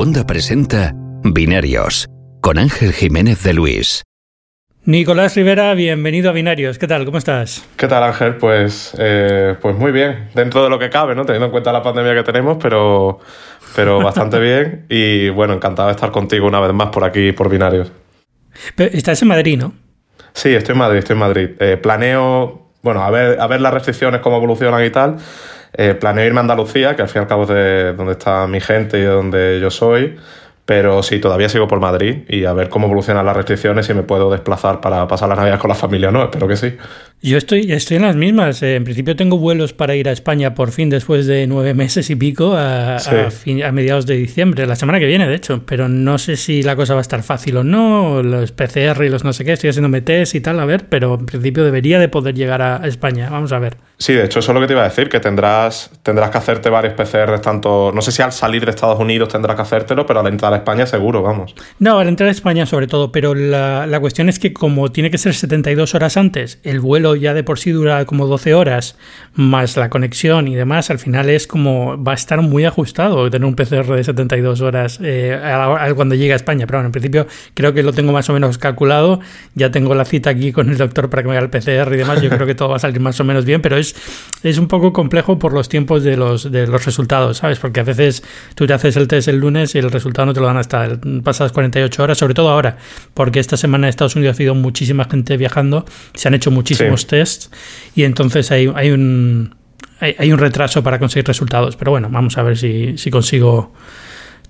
Segunda presenta Binarios con Ángel Jiménez de Luis. Nicolás Rivera, bienvenido a Binarios. ¿Qué tal? ¿Cómo estás? ¿Qué tal, Ángel? Pues, eh, pues muy bien, dentro de lo que cabe, ¿no? Teniendo en cuenta la pandemia que tenemos, pero, pero bastante bien. Y bueno, encantado de estar contigo una vez más por aquí, por Binarios. estás en Madrid, ¿no? Sí, estoy en Madrid, estoy en Madrid. Eh, planeo, bueno, a ver, a ver las restricciones, cómo evolucionan y tal. Eh, planeo irme a Andalucía, que al fin y al cabo es de donde está mi gente y de donde yo soy. Pero sí, todavía sigo por Madrid y a ver cómo evolucionan las restricciones y si me puedo desplazar para pasar las navidades con la familia o no. Espero que sí. Yo estoy, estoy en las mismas. Eh, en principio tengo vuelos para ir a España por fin después de nueve meses y pico a, a, mediados de diciembre, la semana que viene, de hecho. Pero no sé si la cosa va a estar fácil o no, los PCR y los no sé qué, estoy haciendo test y tal, a ver, pero en principio debería de poder llegar a España. Vamos a ver. Sí, de hecho, eso es lo que te iba a decir, que tendrás, tendrás que hacerte varios PCR, tanto, no sé si al salir de Estados Unidos tendrás que hacértelo, pero al entrar a España seguro, vamos. No, al entrar a España sobre todo, pero la, la cuestión es que como tiene que ser 72 horas antes, el vuelo ya de por sí dura como 12 horas, más la conexión y demás, al final es como, va a estar muy ajustado tener un PCR de 72 horas eh, cuando llegue a España, pero bueno, en principio creo que lo tengo más o menos calculado, ya tengo la cita aquí con el doctor para que me haga el PCR y demás, yo creo que todo va a salir más o menos bien, pero es es, un poco complejo por los tiempos de los, de los resultados, ¿sabes? Porque a veces tú te haces el test el lunes y el resultado no te lo dan hasta pasadas 48 horas, sobre todo ahora, porque esta semana en Estados Unidos ha habido muchísima gente viajando, se han hecho muchísimos tests y entonces hay, hay un hay, un retraso para conseguir resultados. Pero bueno, vamos a ver si, si consigo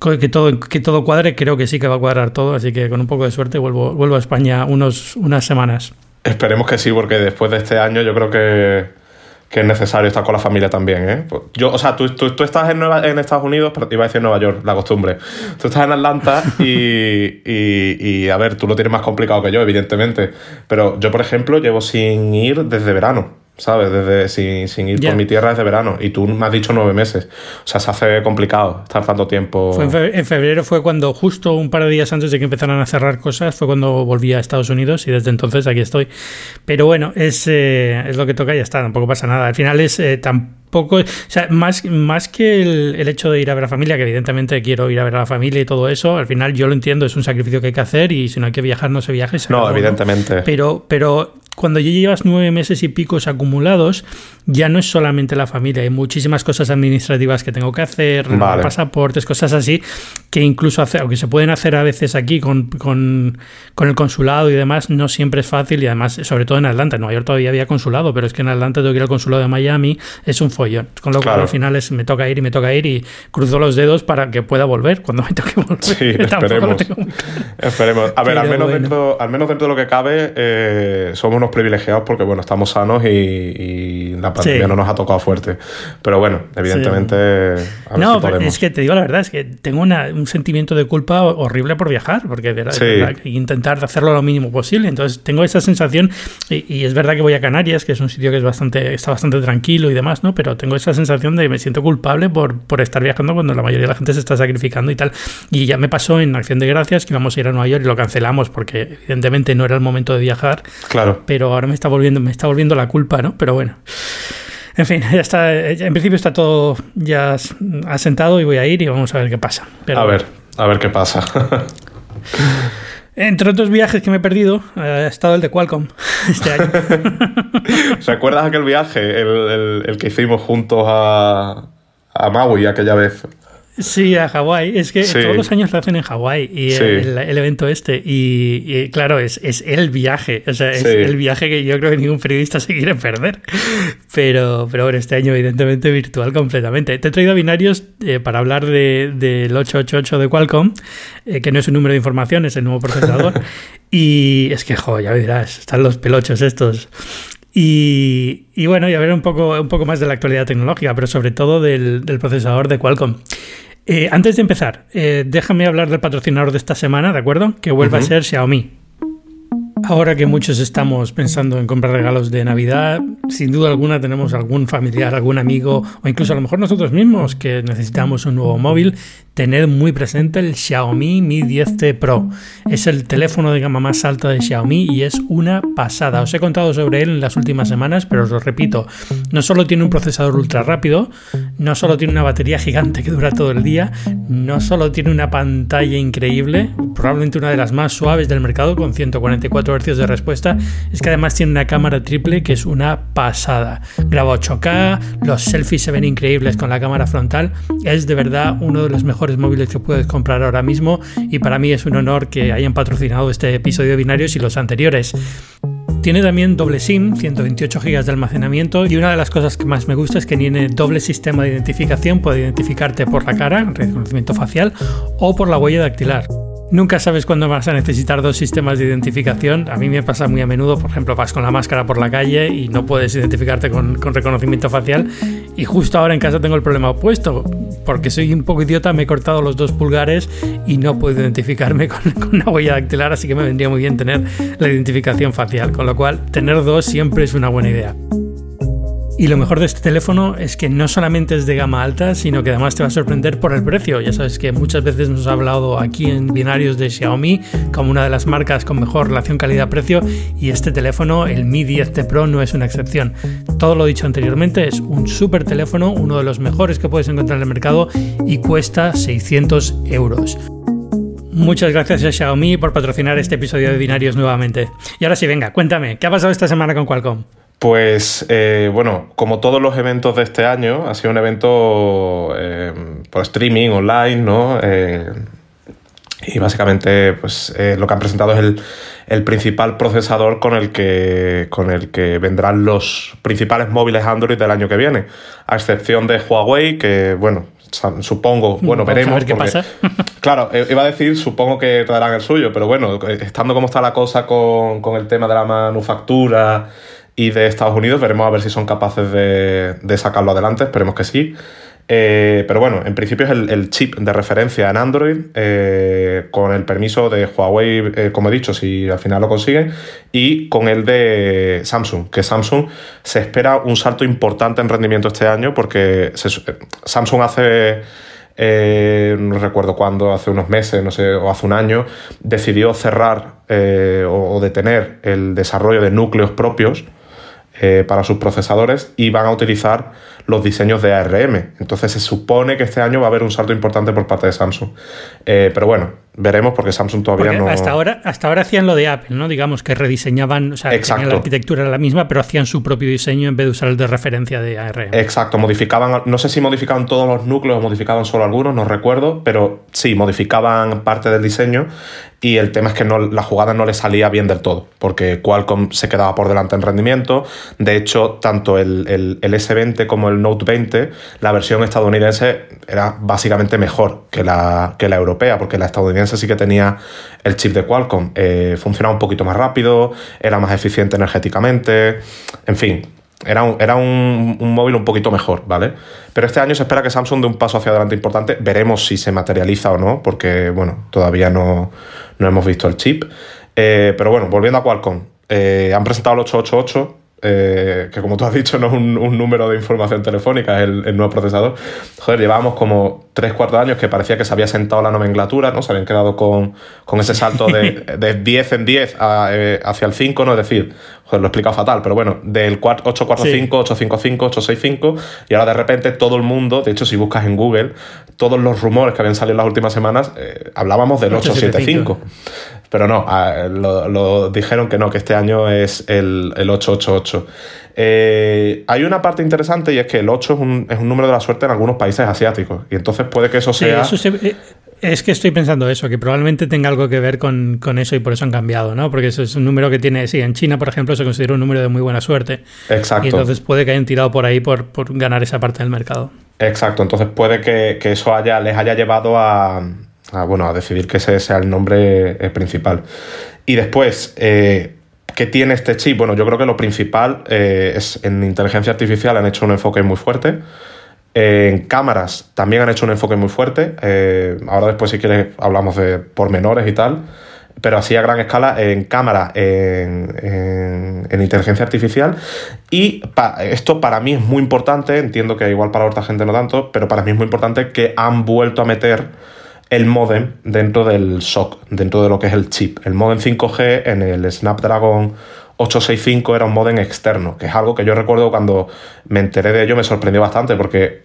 que todo, que todo cuadre. Creo que sí que va a cuadrar todo, así que con un poco de suerte vuelvo, vuelvo a España unos, unas semanas. Esperemos que sí, porque después de este año yo creo que que es necesario estar con la familia también, ¿eh? Pues yo, o sea, tú, tú, estás en, Nueva, en Estados Unidos, pero iba a decir Nueva York, la costumbre. Tú estás en Atlanta y, y, y, a ver, tú lo tienes más complicado que yo, evidentemente. Pero yo, por ejemplo, llevo sin ir desde verano. ¿Sabes? Desde, sin, sin ir por mi tierra desde verano. Y tú me has dicho nueve meses. O sea, se hace complicado estar tanto tiempo. en, febrero, fue cuando, justo un par de días antes de que empezaran a cerrar cosas, fue cuando volví a Estados Unidos y desde entonces aquí estoy. Pero bueno, es, eh, es lo que toca y ya está, tampoco pasa nada. Al final es eh, tampoco. O sea, más, más que el, el, hecho de ir a ver a la familia, que evidentemente quiero ir a ver a la familia y todo eso, al final yo lo entiendo, es un sacrificio que hay que hacer y si no hay que viajar, no se viaje. no, evidentemente. Pero, pero cuando ya llevas nueve meses y picos acumulados, ya no es solamente la familia, hay muchísimas cosas administrativas que tengo que hacer, pasaportes, cosas así, que incluso hacer, aunque se pueden hacer a veces aquí con, con, el consulado y demás, no siempre es fácil y además, sobre todo en Atlanta, en Nueva York todavía había consulado, pero es que en Atlanta tengo que ir al consulado de Miami, es un follón, con lo cual al final es, me toca ir y me toca ir y cruzo los dedos para que pueda volver cuando me toque volver. Sí, esperemos. esperemos. A ver, al menos, dentro, al menos dentro de lo que cabe, eh, somos unos privilegiados porque, bueno, estamos sanos y, y la pandemia no nos ha tocado fuerte. Pero bueno, evidentemente. no, es que te digo la verdad, es que tengo un sentimiento de culpa horrible por viajar, porque verdad, intentar hacerlo lo mínimo posible. Entonces tengo esa sensación, y, es verdad que voy a Canarias, que es un sitio que es bastante, está bastante tranquilo y demás, ¿no? Pero tengo esa sensación de que me siento culpable por, por estar viajando cuando la mayoría de la gente se está sacrificando y tal. Y ya me pasó en Acción de Gracias que íbamos a ir a Nueva York y lo cancelamos porque evidentemente no era el momento de viajar. Claro. Pero ahora me está volviendo, me está volviendo la culpa, ¿no? Pero bueno. En fin, ya está. En principio está todo ya asentado y voy a ir y vamos a ver qué pasa. a ver, a ver qué pasa. Entre otros viajes que me he perdido, eh, ha estado el de Qualcomm este año. ¿Recuerdas aquel viaje, el, que hicimos juntos a, a Maui aquella vez? Sí, a Hawái. Es que todos los años lo hacen en Hawái y el, evento este. Y, claro, es, es, el viaje. O sea, es el viaje que yo creo que ningún periodista se quiere perder. Pero, pero bueno, este año evidentemente virtual completamente. Te he traído binarios eh, para hablar del de, 888 de Qualcomm, eh, que no es un número de información, es el nuevo procesador. y es que, jo, ya verás, están los pelochos estos. Y, y, bueno, y a ver un poco, un poco más de la actualidad tecnológica, pero sobre todo del, del procesador de Qualcomm. Eh, antes de empezar, eh, déjame hablar del patrocinador de esta semana, ¿de acuerdo? Que vuelva a ser Xiaomi. Ahora que muchos estamos pensando en comprar regalos de Navidad, sin duda alguna tenemos algún familiar, algún amigo o incluso a lo mejor nosotros mismos que necesitamos un nuevo móvil, tener muy presente el Xiaomi Mi 10T Pro. Es el teléfono de gama más alta de Xiaomi y es una pasada. Os he contado sobre él en las últimas semanas, pero os lo repito, no solo tiene un procesador ultra rápido, no solo tiene una batería gigante que dura todo el día, no solo tiene una pantalla increíble, probablemente una de las más suaves del mercado con 144 De respuesta, es que además tiene una cámara triple que es una pasada. Graba 8K, los selfies se ven increíbles con la cámara frontal, es de verdad uno de los mejores móviles que puedes comprar ahora mismo y para mí es un honor que hayan patrocinado este episodio de Binarios y los anteriores. Tiene también doble SIM, 128 GB de almacenamiento y una de las cosas que más me gusta es que tiene doble sistema de identificación, puede identificarte por la cara, reconocimiento facial o por la huella dactilar. Nunca sabes cuándo vas a necesitar dos sistemas de identificación. A mí me pasa muy a menudo, por ejemplo, vas con la máscara por la calle y no puedes identificarte con, reconocimiento facial. Y justo ahora en casa tengo el problema opuesto, porque soy un poco idiota, me he cortado los dos pulgares y no puedo identificarme con, con una huella dactilar, así que me vendría muy bien tener la identificación facial. Con lo cual, tener dos siempre es una buena idea. Y lo mejor de este teléfono es que no solamente es de gama alta, sino que además te va a sorprender por el precio. Ya sabes que muchas veces nos ha hablado aquí en binarios de Xiaomi como una de las marcas con mejor relación calidad-precio y este teléfono, el Mi 10T Pro, no es una excepción. Todo lo dicho anteriormente es un súper teléfono, uno de los mejores que puedes encontrar en el mercado y cuesta 600 euros. Muchas gracias a Xiaomi por patrocinar este episodio de Binarios nuevamente. Y ahora sí, venga, cuéntame, ¿qué ha pasado esta semana con Qualcomm? Pues eh, bueno, como todos los eventos de este año, ha sido un evento eh, por streaming, online, ¿no? Eh, y básicamente, pues lo que han presentado es el, principal procesador con el, que, con el que vendrán los principales móviles Android del año que viene. A excepción de Huawei, que bueno, supongo, bueno, veremos. A ver qué pasa. claro, iba a decir, supongo que traerán el suyo, pero bueno, estando como está la cosa con, con el tema de la manufactura y de Estados Unidos. Veremos a ver si son capaces de, sacarlo adelante, esperemos que sí. Eh, pero bueno, en principio es el, chip de referencia en Android, eh, con el permiso de Huawei, eh, como he dicho, si al final lo consiguen, y con el de Samsung, que Samsung se espera un salto importante en rendimiento este año, porque Samsung hace... no recuerdo cuándo, hace unos meses, no sé, o hace un año, decidió cerrar o detener el desarrollo de núcleos propios eh, para sus procesadores y van a utilizar los diseños de ARM. Entonces se supone que este año va a haber un salto importante por parte de Samsung. Eh, pero bueno, veremos porque Samsung todavía no. Hasta ahora, hasta ahora hacían lo de Apple, ¿no? Digamos que rediseñaban, o sea, la arquitectura era la misma, pero hacían su propio diseño en vez de usar el de referencia de ARM. Exacto, modificaban, no sé si modificaban todos los núcleos o modificaban solo algunos, no recuerdo, pero sí, modificaban parte del diseño y el tema es que no, la jugada no le salía bien del todo, porque Qualcomm se quedaba por delante en rendimiento. De hecho, tanto el, el S20 como el Note 20, la versión estadounidense era básicamente mejor que la, que la europea, porque la estadounidense sí que tenía el chip de Qualcomm. Eh, funcionaba un poquito más rápido, era más eficiente energéticamente, en fin. Era, un, era un, móvil un poquito mejor, ¿vale? Pero este año se espera que Samsung dé un paso hacia adelante importante. Veremos si se materializa o no, porque, bueno, todavía no, hemos visto el chip. Eh, pero bueno, volviendo a Qualcomm. Eh, han presentado el 888, eh, que como tú has dicho no es un, número de información telefónica, es el, nuevo procesador. Joder, llevábamos como 3-4 años que parecía que se había sentado la nomenclatura, ¿no? Se habían quedado con, ese salto de, de, 10 en 10 eh, hacia el 5, ¿no? Es decir, joder, lo he explicado fatal, pero bueno, del 845, 855, 865, y ahora de repente todo el mundo, de hecho si buscas en Google, todos los rumores que habían salido en las últimas semanas, eh, hablábamos del 875. Pero no, lo, dijeron que no, que este año es el, el 888. Eh, hay una parte interesante y es que el 8 es un, es un, número de la suerte en algunos países asiáticos. Y entonces puede que eso sea. Eh, es que estoy pensando eso, que probablemente tenga algo que ver con, eso y por eso han cambiado, ¿no? Porque eso es un número que tiene. Sí, en China, por ejemplo, se considera un número de muy buena suerte. Exacto. Y entonces puede que hayan tirado por ahí por, por ganar esa parte del mercado. Exacto. Entonces puede que, que eso haya, les haya llevado a a, bueno, a decidir que ese sea el nombre eh, principal. Y después, eh, ¿qué tiene este chip? Bueno, yo creo que lo principal eh, es en inteligencia artificial han hecho un enfoque muy fuerte. en cámaras también han hecho un enfoque muy fuerte. ahora después, si quieres, hablamos de pormenores y tal. pero así a gran escala en cámara, en, inteligencia artificial. Y esto para mí es muy importante, entiendo que igual para otra gente no tanto, pero para mí es muy importante que han vuelto a meter el modem dentro del SOC, dentro de lo que es el chip. El modem 5G en el Snapdragon 865 era un modem externo, que es algo que yo recuerdo cuando me enteré de ello me sorprendió bastante porque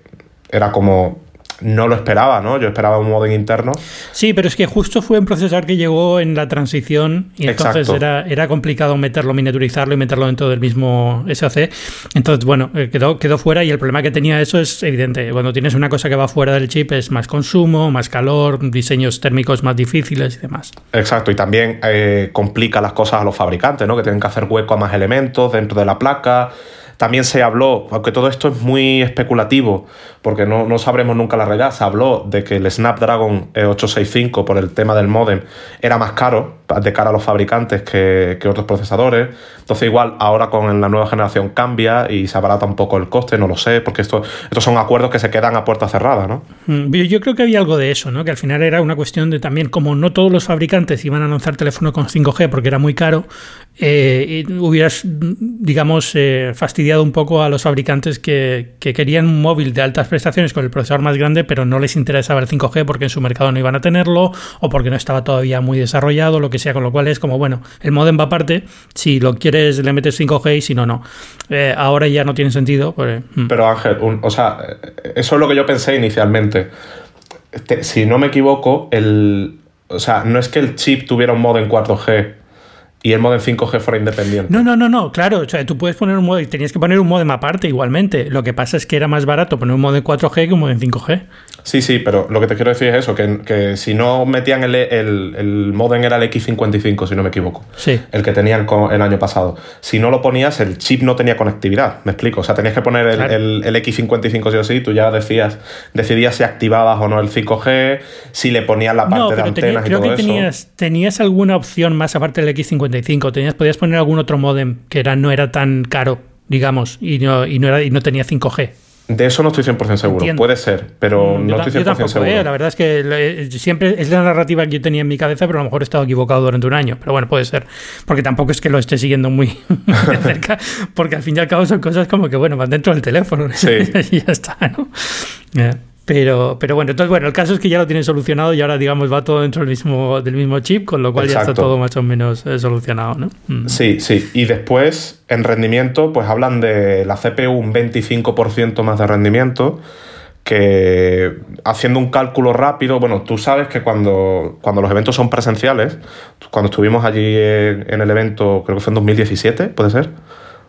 era como no lo esperaba, ¿no? Yo esperaba un modem interno. Sí, pero es que justo fue un procesador que llegó en la transición y entonces era, era, complicado meterlo, miniaturizarlo y meterlo dentro del mismo SoC. Entonces, bueno, eh, quedó, quedó fuera y el problema que tenía eso es evidente. Cuando tienes una cosa que va fuera del chip es más consumo, más calor, diseños térmicos más difíciles y demás. Exacto, y también eh, complica las cosas a los fabricantes, ¿no? Que tienen que hacer hueco a más elementos dentro de la placa. También se habló, aunque todo esto es muy especulativo, porque no, no sabremos nunca la realidad, se habló de que el Snapdragon 865 por el tema del modem era más caro de cara a los fabricantes que, otros procesadores. Entonces igual ahora con la nueva generación cambia y se abarata un poco el coste, no lo sé, porque esto, estos son acuerdos que se quedan a puerta cerrada, ¿no? Mm, yo creo que había algo de eso, ¿no? Que al final era una cuestión de también, como no todos los fabricantes iban a lanzar teléfono con 5G porque era muy caro, eh, hubieras, digamos, eh, fastidiado un poco a los fabricantes que, que querían un móvil de altas prestaciones con el procesador más grande, pero no les interesaba el 5G porque en su mercado no iban a tenerlo o porque no estaba todavía muy desarrollado, lo que sea, con lo cual es como, bueno, el modem va aparte, si lo quieres le metes 5G y si no, no. Eh, ahora ya no tiene sentido. Pues, mm. Pero Ángel, o sea, eso es lo que yo pensé inicialmente. si no me equivoco, el, o sea, no es que el chip tuviera un modem 4G y el modem 5G fuera independiente. No, no, no, no, claro. O sea, tú puedes poner un modem, tenías que poner un modem aparte igualmente. Lo que pasa es que era más barato poner un modem 4G que un modem 5G. Sí, sí, pero lo que te quiero decir es eso, que, si no metían el, el, el, modem era el X55, si no me equivoco. Sí. El que tenían el año pasado. Si no lo ponías, el chip no tenía conectividad, me explico. O sea, tenías que poner el, el, X55 sí o sí, tú ya decías, decidías si activabas o no el 5G, si le ponías la parte de antenas y todo que tenías, tenías alguna opción más aparte del X55 Tenías, podías poner algún otro modem que era, no era tan caro, digamos, y no, y no, era, y no tenía 5G. De eso no estoy 100% seguro. Puede ser, pero mm, no estoy 100% seguro. Eh, la verdad es que eh, siempre es la narrativa que yo tenía en mi cabeza, pero a lo mejor he estado equivocado durante un año. Pero bueno, puede ser. Porque tampoco es que lo esté siguiendo muy de cerca, porque al fin y al cabo son cosas como que, bueno, van dentro del teléfono. Sí. y ya está, ¿no? Pero, pero bueno, entonces bueno, el caso es que ya lo tienen solucionado y ahora digamos va todo dentro del mismo, del mismo chip, con lo cual ya está todo más o menos eh, solucionado, ¿no? Mm. Sí, sí. Y después, en rendimiento, pues hablan de la CPU un 25% más de rendimiento, que haciendo un cálculo rápido, bueno, tú sabes que cuando, cuando los eventos son presenciales, cuando estuvimos allí en, en el evento, creo que fue en 2017, puede ser,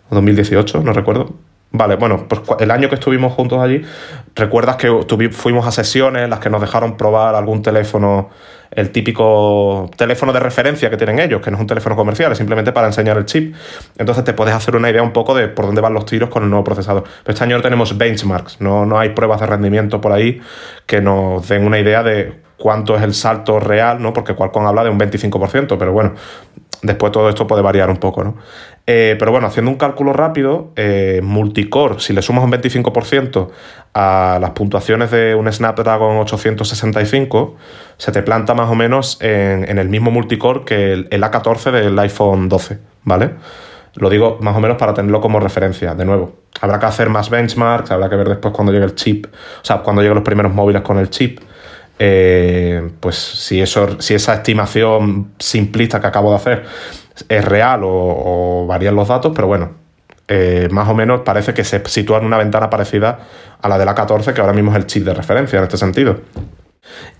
o 2018, no recuerdo, Vale, bueno, pues el año que estuvimos juntos allí, recuerdas que fuimos a sesiones en las que nos dejaron probar algún teléfono, el típico teléfono de referencia que tienen ellos, que no es un teléfono comercial, es simplemente para enseñar el chip. Entonces te puedes hacer una idea un poco de por dónde van los tiros con el nuevo procesador. Pero este año tenemos benchmarks, no, no hay pruebas de rendimiento por ahí que nos den una idea de cuánto es el salto real, ¿no? Porque Qualcomm habla de un 25%, pero bueno, después todo esto puede variar un poco, ¿no? Eh, pero bueno, haciendo un cálculo rápido, eh, multicore, si le sumas un 25% a las puntuaciones de un Snapdragon 865, se te planta más o menos en, el mismo multicore que el, A14 del iPhone 12, ¿vale? Lo digo más o menos para tenerlo como referencia, de nuevo. Habrá que hacer más benchmarks, habrá que ver después cuando llegue el chip, o sea, cuando lleguen los primeros móviles con el chip. Eh, pues si, eso, si esa estimación simplista que acabo de hacer es real o, varían los datos, pero bueno, eh, más o menos parece que se sitúa en una ventana parecida a la de la 14, que ahora mismo es el chip de referencia en este sentido.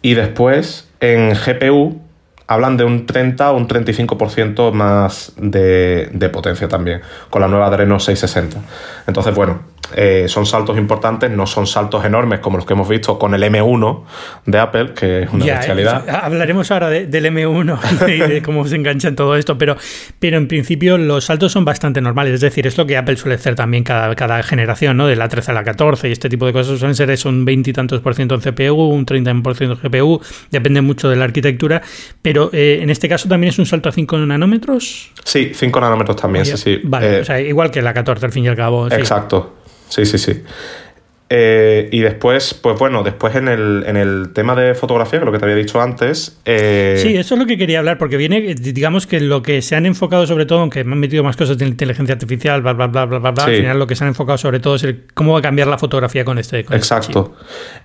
Y después, en GPU, hablan de un 30 o un 35% más de, de, potencia también, con la nueva Adreno 660. Entonces, bueno, eh, son saltos importantes, no son saltos enormes como los que hemos visto con el M1 de Apple, que es una especialidad. hablaremos ahora del M1 y de cómo se engancha en todo esto, pero, pero en principio los saltos son bastante normales. Es decir, es lo que Apple suele hacer también cada, cada generación, ¿no? De la 13 a la 14 y este tipo de cosas suelen ser un 20 y tantos por ciento en CPU, un 30 por ciento en GPU, depende mucho de la arquitectura, pero eh, en este caso también es un salto a 5 nanómetros. Sí, 5 nanómetros también, sí, sí. Vale, eh, o sea, igual que la 14 al fin y al cabo. Exacto. Sí, sí, sí. Eh, y después, pues bueno, después en el, en el tema de fotografía, que lo que te había dicho antes. Eh, sí, eso es lo que quería hablar, porque viene, digamos que lo que se han enfocado sobre todo, aunque me han metido más cosas de inteligencia artificial, bla, bla, bla, bla, bla, al final lo que se han enfocado sobre todo es el, cómo va a cambiar la fotografía con este. este Exacto.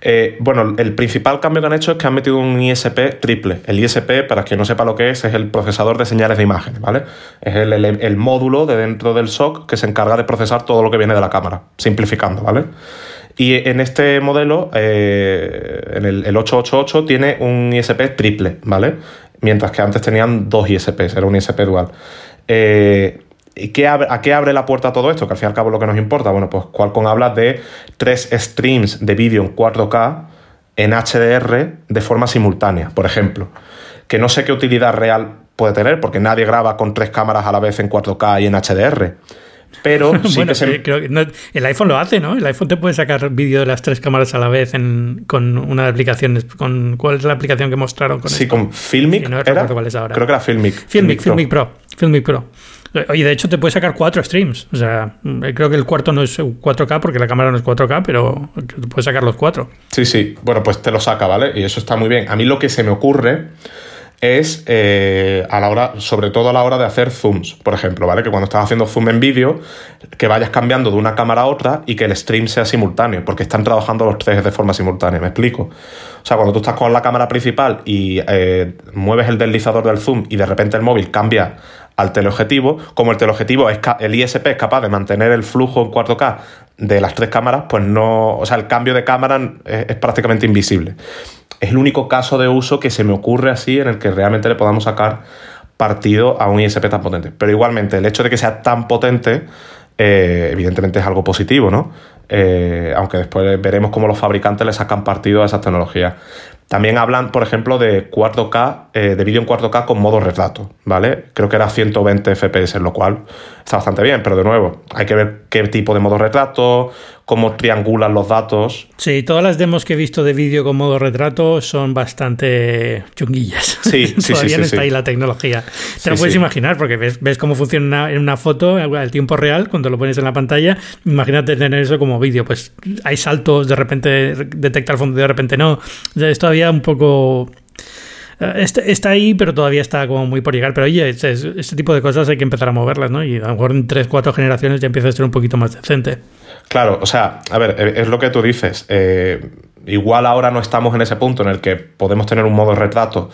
Eh, bueno, el principal cambio que han hecho es que han metido un ISP triple. El ISP, para quien no sepa lo que es, es el procesador de señales de imagen, ¿vale? Es el, el módulo de dentro del SOC que se encarga de procesar todo lo que viene de la cámara, simplificando, ¿vale? Y en este modelo, eh, en el, 888, tiene un ISP triple, ¿vale? Mientras que antes tenían dos ISPs, era un ISP dual. Eh, ¿Y qué ¿A qué abre la puerta todo esto? Que al fin y al cabo lo que nos importa. Bueno, pues Qualcomm habla de tres streams de vídeo en 4K en HDR de forma simultánea, por ejemplo. Que no sé qué utilidad real puede tener, porque nadie graba con tres cámaras a la vez en 4K y en HDR. Pero sí que se... el iPhone lo hace, ¿no? El iPhone te puede sacar vídeo de las tres cámaras a la vez en, con una aplicación. Con, ¿Cuál es la aplicación que mostraron con Sí, con Filmic. no era, cuál es ahora. Creo que era Filmic. Filmic, Filmic, Pro. Filmic Pro. Oye, de hecho te puede sacar cuatro streams. O sea, creo que el cuarto no es 4K porque la cámara no es 4K, pero te puedes sacar los cuatro. Sí, sí. Bueno, pues te lo saca, ¿vale? Y eso está muy bien. A mí lo que se me ocurre es eh, a la hora, sobre todo a la hora de hacer zooms, por ejemplo, ¿vale? Que cuando estás haciendo zoom en vídeo, que vayas cambiando de una cámara a otra y que el stream sea simultáneo, porque están trabajando los tres de forma simultánea, ¿me explico? O sea, cuando tú estás con la cámara principal y eh, mueves el deslizador del zoom y de repente el móvil cambia al teleobjetivo, como el teleobjetivo es el ISP es capaz de mantener el flujo en 4K de las tres cámaras, pues no, o sea, el cambio de cámara es prácticamente invisible es el único caso de uso que se me ocurre así en el que realmente le podamos sacar partido a un ISP tan potente. Pero igualmente, el hecho de que sea tan potente, eh, evidentemente es algo positivo, ¿no? Eh, aunque después veremos cómo los fabricantes le sacan partido a esas tecnologías. También hablan, por ejemplo, de 4K, eh, de vídeo en 4K con modo retrato, ¿vale? Creo que era 120 FPS, lo cual está bastante bien, pero de nuevo, hay que ver qué tipo de modo retrato, cómo triangulan los datos. Sí, todas las demos que he visto de vídeo con modo retrato son bastante chunguillas. Sí, sí, Todavía no está ahí la tecnología. Te lo puedes imaginar, porque ves, ves cómo funciona en una foto al tiempo real, cuando lo pones en la pantalla. Imagínate tener eso como vídeo. Pues hay saltos, de repente detecta el fondo, de repente no. Es todavía un poco eh, Está, está, ahí, pero todavía está como muy por llegar. Pero oye, este, este, tipo de cosas hay que empezar a moverlas, ¿no? Y a lo mejor en 3, 4 generaciones ya empieza a ser un poquito más decente. Claro, o sea, a ver, eh, es lo que tú dices. Eh, igual ahora no estamos en ese punto en el que podemos tener un modo retrato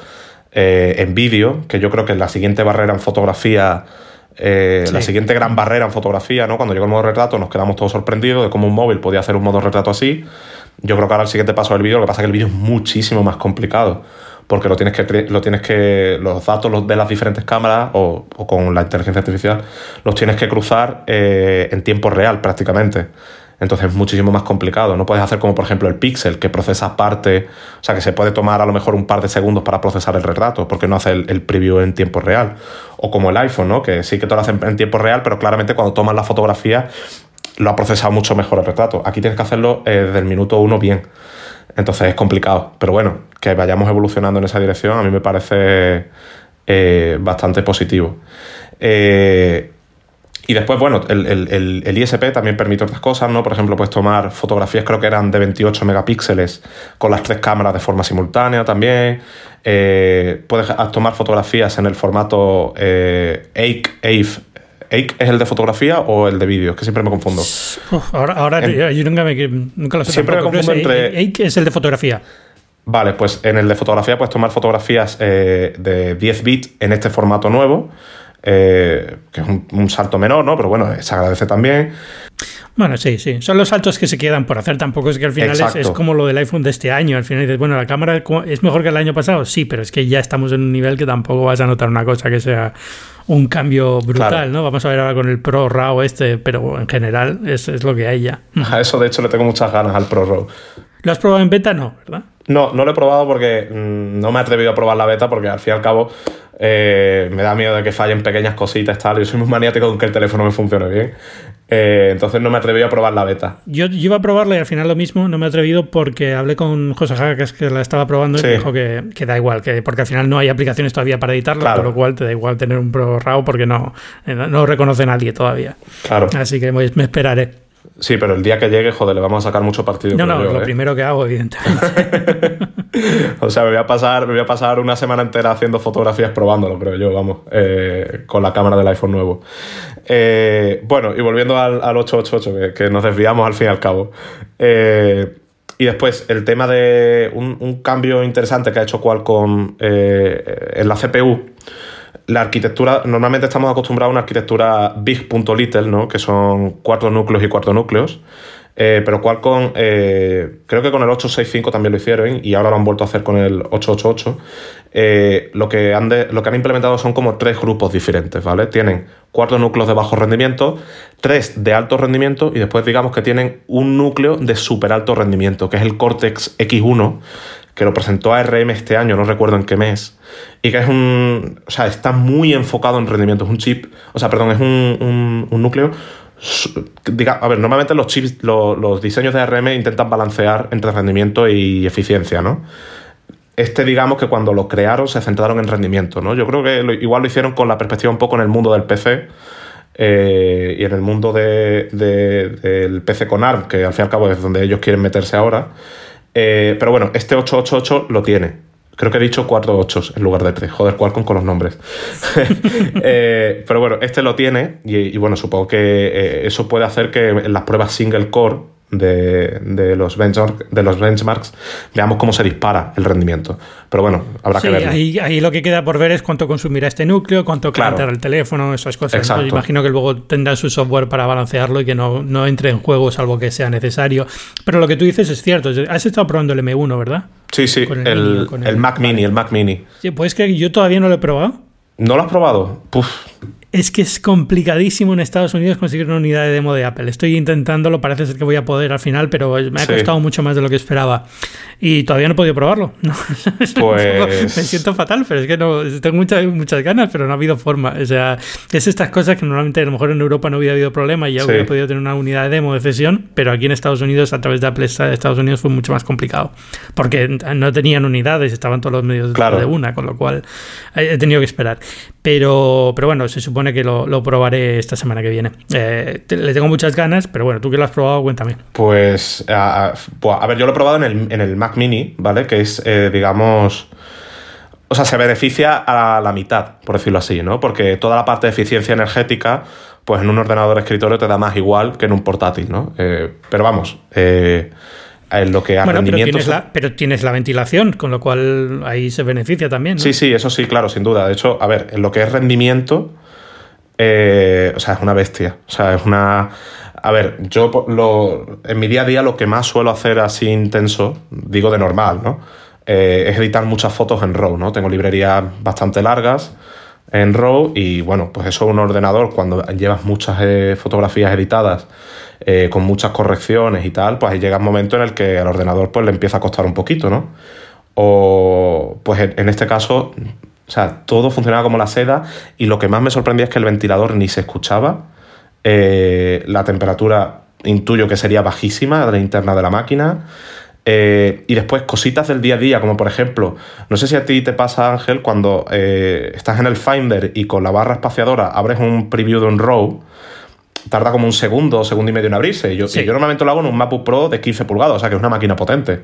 en vídeo, que yo creo que es la siguiente barrera en fotografía. La siguiente gran barrera en fotografía, ¿no? Cuando llegó el modo retrato nos quedamos todos sorprendidos de cómo un móvil podía hacer un modo retrato así. Yo creo que ahora el siguiente paso del vídeo, lo que pasa es que el vídeo es muchísimo más complicado porque lo tienes que, lo tienes que los datos de las diferentes cámaras o, con la inteligencia artificial los tienes que cruzar eh, en tiempo real prácticamente. Entonces es muchísimo más complicado. No puedes hacer como por ejemplo el Pixel, que procesa parte, o sea que se puede tomar a lo mejor un par de segundos para procesar el retrato, porque no hace el, preview en tiempo real. O como el iPhone, ¿no? Que sí que te lo hace en tiempo real, pero claramente cuando tomas la fotografía lo ha procesado mucho mejor el retrato. Aquí tienes que hacerlo eh, desde el minuto uno bien. Entonces es complicado. Pero bueno, que vayamos evolucionando en esa dirección a mí me parece eh, bastante positivo. Eh, y después, bueno, el, ISP también permite otras cosas, ¿no? Por ejemplo, puedes tomar fotografías, creo que eran de 28 megapíxeles, con las tres cámaras de forma simultánea también. puedes tomar fotografías en el formato eh, AVE ¿Ake es el de fotografía o el de vídeo? Que siempre me confundo. ahora ahora yo nunca, me, nunca lo sé. Siempre me confundo entre. Ake es el de fotografía. Vale, pues en el de fotografía puedes tomar fotografías eh, de 10 bits en este formato nuevo, eh, que es un, salto menor, ¿no? Pero bueno, se agradece también. Bueno, sí, sí. Son los saltos que se quedan por hacer. Tampoco es que al final es, como lo del iPhone de este año. Al final dices, bueno, la cámara es mejor que el año pasado. Sí, pero es que ya estamos en un nivel que tampoco vas a notar una cosa que sea un cambio brutal, ¿no? Vamos a ver ahora con el Pro RAW este, pero en general es, es, lo que hay ya. A eso, de hecho, le tengo muchas ganas al Pro RAW. ¿Lo has probado en beta? No, ¿verdad? No, no lo he probado porque mm, no me he atrevido a probar la beta porque al fin y al cabo eh, me da miedo de que fallen pequeñas cositas y tal. Yo soy muy maniático con que el teléfono me funcione bien. Eh, entonces no me atreví a probar la beta. Yo, iba a probarla y al final lo mismo, no me he atrevido porque hablé con José Jaca, que es que la estaba probando y me dijo que, da igual, que porque al final no hay aplicaciones todavía para editarla, por lo cual te da igual tener un Pro RAW porque no, eh, no, reconoce nadie todavía. Claro. Así que me esperaré. Sí, pero el día que llegue, joder, le vamos a sacar mucho partido. No, no, lo ¿eh? primero que hago, evidentemente. o sea, me voy, a pasar, me voy a pasar una semana entera haciendo fotografías probándolo, creo yo, vamos, eh, con la cámara del iPhone nuevo. Eh, bueno, y volviendo al, 888, que, nos desviamos al fin y al cabo. y después, el tema de un, un, cambio interesante que ha hecho Qualcomm en la CPU la arquitectura, normalmente estamos acostumbrados a una arquitectura big.little, ¿no? que son cuatro núcleos y cuatro núcleos. Eh, pero Qualcomm, eh, creo que con el 865 también lo hicieron y ahora lo han vuelto a hacer con el 888. Eh, lo, que han lo que han implementado son como tres grupos diferentes, ¿vale? Tienen cuatro núcleos de bajo rendimiento, tres de alto rendimiento y después digamos que tienen un núcleo de súper alto rendimiento, que es el Cortex X1, que lo presentó ARM este año, no recuerdo en qué mes, y que es un. O sea, está muy enfocado en rendimiento. Es un chip, o sea, perdón, es un, núcleo. Diga, a ver, normalmente los chips, los, diseños de ARM intentan balancear entre rendimiento y eficiencia, ¿no? Este, digamos que cuando lo crearon se centraron en rendimiento, ¿no? Yo creo que igual lo hicieron con la perspectiva un poco en el mundo del PC eh, y en el mundo de, del PC con ARM, que al fin y al cabo es donde ellos quieren meterse ahora. Eh, pero bueno, este 888 lo tiene. Creo que he dicho 4 8 en lugar de 3. Joder, Qualcomm con los nombres. Eh, pero bueno, este lo tiene y, bueno, supongo que eh, eso puede hacer que en las pruebas single core de, los de los benchmarks, veamos cómo se dispara el rendimiento. Pero bueno, habrá que verlo. Ahí, ahí, lo que queda por ver es cuánto consumirá este núcleo, cuánto calentará el teléfono, esas cosas. Imagino que luego tendrá su software para balancearlo y que no, no entre en juego salvo que sea necesario. Pero lo que tú dices es cierto. Has estado probando el M1, ¿verdad? Sí, sí, el, el, Mac Mini, el Mac Mini. Sí, pues que yo todavía no lo he probado. ¿No lo has probado? Puf. Es que es complicadísimo en Estados Unidos conseguir una unidad de demo de Apple. Estoy intentándolo, parece ser que voy a poder al final, pero me ha costado mucho más de lo que esperaba. Y todavía no he podido probarlo. Pues... me siento fatal, pero es que no, tengo muchas, muchas ganas, pero no ha habido forma. O sea, es estas cosas que normalmente a lo mejor en Europa no hubiera habido problema y ya hubiera podido tener una unidad de demo de sesión, pero aquí en Estados Unidos, a través de Apple de Estados Unidos, fue mucho más complicado. Porque no tenían unidades, estaban todos los medios de una, con lo cual he tenido que esperar. Pero, pero bueno, se supone que lo, probaré esta semana que viene. Eh, le tengo muchas ganas, pero bueno, tú que lo has probado, cuéntame. Pues, a, ver, yo lo he probado en el, Mac Mini, ¿vale? Que es, eh, digamos... O sea, se beneficia a la mitad, por decirlo así, ¿no? Porque toda la parte de eficiencia energética, pues en un ordenador escritorio te da más igual que en un portátil, ¿no? Eh, pero vamos, en lo que a bueno, Pero tienes, la, pero tienes, la, ventilación, con lo cual ahí se beneficia también. Sí, sí, eso sí, claro, sin duda. De hecho, a ver, en lo que es rendimiento, eh, o sea, es una bestia. O sea, es una. A ver, yo lo, en mi día a día lo que más suelo hacer así intenso, digo de normal, ¿no? Eh, es editar muchas fotos en RAW, ¿no? Tengo librerías bastante largas en RAW y bueno, pues eso un ordenador cuando llevas muchas eh, fotografías editadas eh, con muchas correcciones y tal, pues ahí llega un momento en el que al ordenador pues le empieza a costar un poquito, ¿no? O pues en este caso, o sea, todo funcionaba como la seda y lo que más me sorprendía es que el ventilador ni se escuchaba, eh, la temperatura intuyo que sería bajísima de la interna de la máquina. Eh, y después cositas del día a día, como por ejemplo, no sé si a ti te pasa, Ángel, cuando estás en el Finder y con la barra espaciadora abres un preview de un RAW, tarda como un segundo, segundo y medio en abrirse. Yo, yo normalmente lo hago en un MacBook Pro de 15 pulgadas, o sea que es una máquina potente.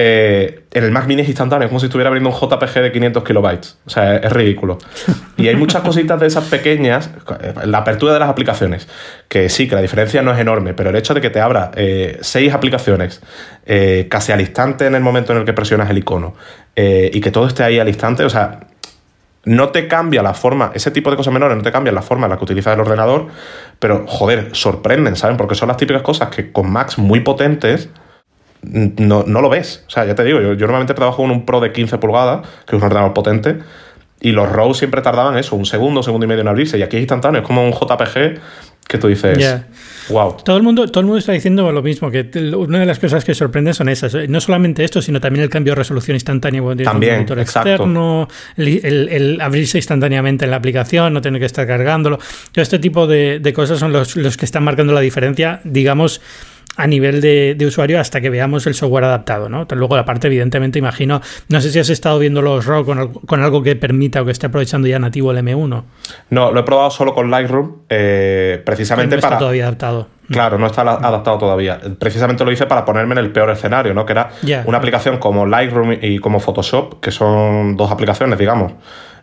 Eh, en el Mac Mini es instantáneo, es como si estuviera abriendo un JPG de 500 kilobytes. O sea, es, ridículo. Y hay muchas cositas de esas pequeñas, la apertura de las aplicaciones, que sí, que la diferencia no es enorme, pero el hecho de que te abra eh, seis aplicaciones eh, casi al instante en el momento en el que presionas el icono y que todo esté ahí al instante, o sea, no te cambia la forma, ese tipo de cosas menores no te cambian la forma en la que utilizas el ordenador, pero joder, sorprenden, ¿saben? Porque son las típicas cosas que con Macs muy potentes no, lo ves. O sea, ya te digo, yo, normalmente trabajo con un Pro de 15 pulgadas, que es un ordenador potente, y los RAW siempre tardaban eso, un segundo, un segundo y medio en abrirse, y aquí es instantáneo, es como un JPG que tú dices, wow. Todo el, mundo, todo el mundo está diciendo lo mismo, que una de las cosas que sorprende son esas. No solamente esto, sino también el cambio de resolución instantánea también, un monitor externo, el, abrirse instantáneamente en la aplicación, no tener que estar cargándolo. Todo este tipo de, cosas son los, los que están marcando la diferencia, digamos, a nivel de, usuario hasta que veamos el software adaptado, ¿no? Luego la parte, evidentemente, imagino, no sé si has estado viendo los RAW con, algo que permita o que esté aprovechando ya nativo el M1. No, lo he probado solo con Lightroom, eh, precisamente no está para... todavía adaptado. Claro, no está adaptado todavía. Precisamente lo hice para ponerme en el peor escenario, ¿no? Que era una aplicación como Lightroom y como Photoshop, que son dos aplicaciones, digamos,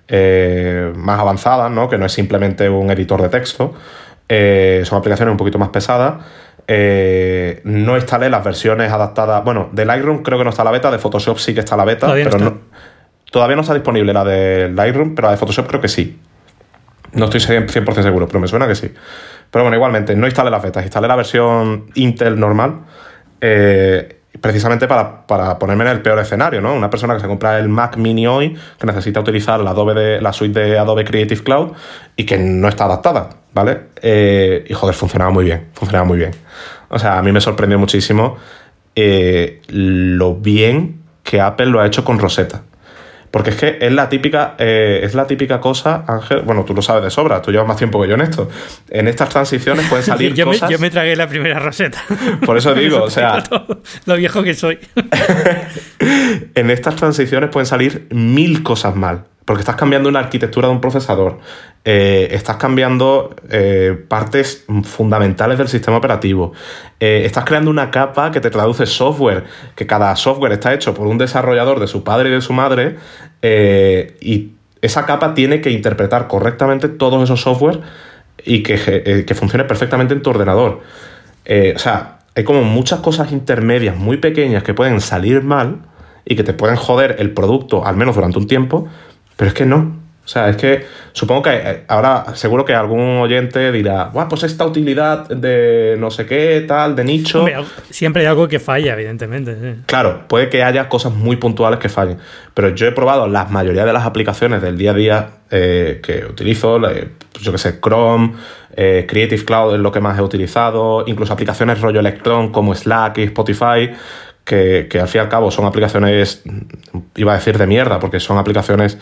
eh, más avanzadas, ¿no? Que no es simplemente un editor de texto. Eh, son aplicaciones un poquito más pesadas. Eh, no instalé las versiones adaptadas. Bueno, de Lightroom creo que no está la beta, de Photoshop sí que está la beta, pero no, todavía no está disponible la de Lightroom, pero la de Photoshop creo que sí. No estoy 100% seguro, pero me suena que sí. Pero bueno, igualmente, no instalé las betas, instalé la versión Intel normal. Eh, precisamente para, ponerme en el peor escenario, ¿no? Una persona que se compra el Mac Mini hoy, que necesita utilizar la, Adobe la suite de Adobe Creative Cloud y que no está adaptada, ¿vale? Eh, y joder, funcionaba muy bien, funcionaba muy bien. O sea, a mí me sorprendió muchísimo eh, lo bien que Apple lo ha hecho con Rosetta. Porque es que es la típica, eh, es la típica cosa, Ángel, bueno, tú lo sabes de sobra, tú llevas más tiempo que yo en esto. En estas transiciones pueden salir yo cosas... Me, yo me tragué la primera roseta. Por eso digo, o sea... lo viejo que soy. en estas transiciones pueden salir mil cosas mal. Porque estás cambiando una arquitectura de un procesador, eh, estás cambiando eh, partes fundamentales del sistema operativo, eh, estás creando una capa que te traduce software, que cada software está hecho por un desarrollador de su padre y de su madre, y esa capa tiene que interpretar correctamente todos esos software y que, que funcione perfectamente en tu ordenador. o sea, hay como muchas cosas intermedias muy pequeñas que pueden salir mal y que te pueden joder el producto, al menos durante un tiempo, pero es que no. O sea, es que supongo que eh, ahora seguro que algún oyente dirá, Buah, pues esta utilidad de no sé qué, tal, de nicho. siempre hay algo que falla, evidentemente. Claro, puede que haya cosas muy puntuales que fallen. Pero yo he probado la mayoría de las aplicaciones del día a día eh, que utilizo, pues yo que sé, Chrome, eh, Creative Cloud es lo que más he utilizado, incluso aplicaciones rollo Electron como Slack y Spotify que, al fin y al cabo son aplicaciones, iba a decir de mierda, porque son aplicaciones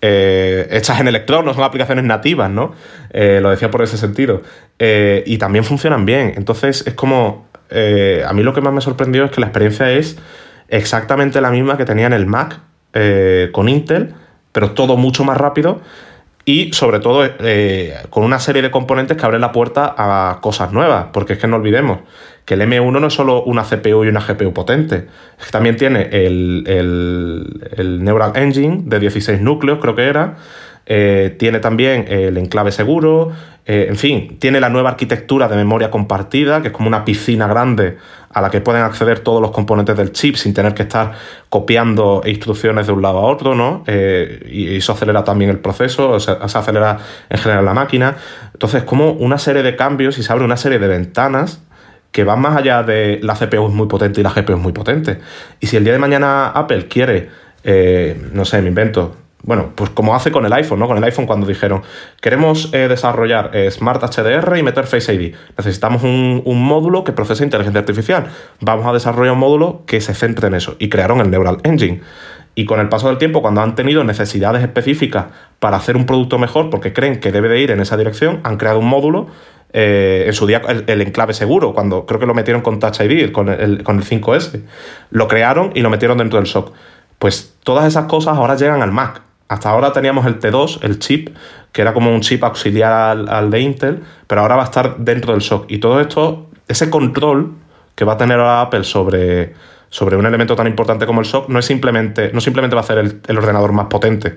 eh, hechas en Electron, no son aplicaciones nativas, ¿no? Eh, lo decía por ese sentido. Eh, y también funcionan bien. Entonces es como, a mí lo que más me sorprendió es que la experiencia es exactamente la misma que tenía en el Mac con Intel, pero todo mucho más rápido y sobre todo con una serie de componentes que abren la puerta a cosas nuevas, porque es que no olvidemos que el M1 no es solo una CPU y una GPU potente, es que también tiene el, Neural Engine de 16 núcleos, creo que era, eh, tiene también el enclave seguro, eh, en fin, tiene la nueva arquitectura de memoria compartida, que es como una piscina grande a la que pueden acceder todos los componentes del chip sin tener que estar copiando instrucciones de un lado a otro, ¿no? Eh, y eso acelera también el proceso, se acelera en general la máquina. Entonces, como una serie de cambios y se abre una serie de ventanas que van más allá de la CPU es muy potente y la GPU es muy potente. Y si el día de mañana Apple quiere, eh, no sé, me invento, bueno, pues como hace con el iPhone, ¿no? Con el iPhone cuando dijeron, queremos eh, desarrollar eh, Smart HDR y meter Face ID. Necesitamos un, módulo que procese inteligencia artificial. Vamos a desarrollar un módulo que se centre en eso. Y crearon el Neural Engine. Y con el paso del tiempo, cuando han tenido necesidades específicas para hacer un producto mejor, porque creen que debe de ir en esa dirección, han creado un módulo eh, en su día el, enclave seguro, cuando creo que lo metieron con Touch ID, con el, con el 5S. Lo crearon y lo metieron dentro del SOC. Pues todas esas cosas ahora llegan al Mac. Hasta ahora teníamos el T2, el chip, que era como un chip auxiliar al, de Intel, pero ahora va a estar dentro del SOC. Y todo esto, ese control que va a tener Apple sobre, sobre un elemento tan importante como el SOC, no, es simplemente, no simplemente va a hacer el, ordenador más potente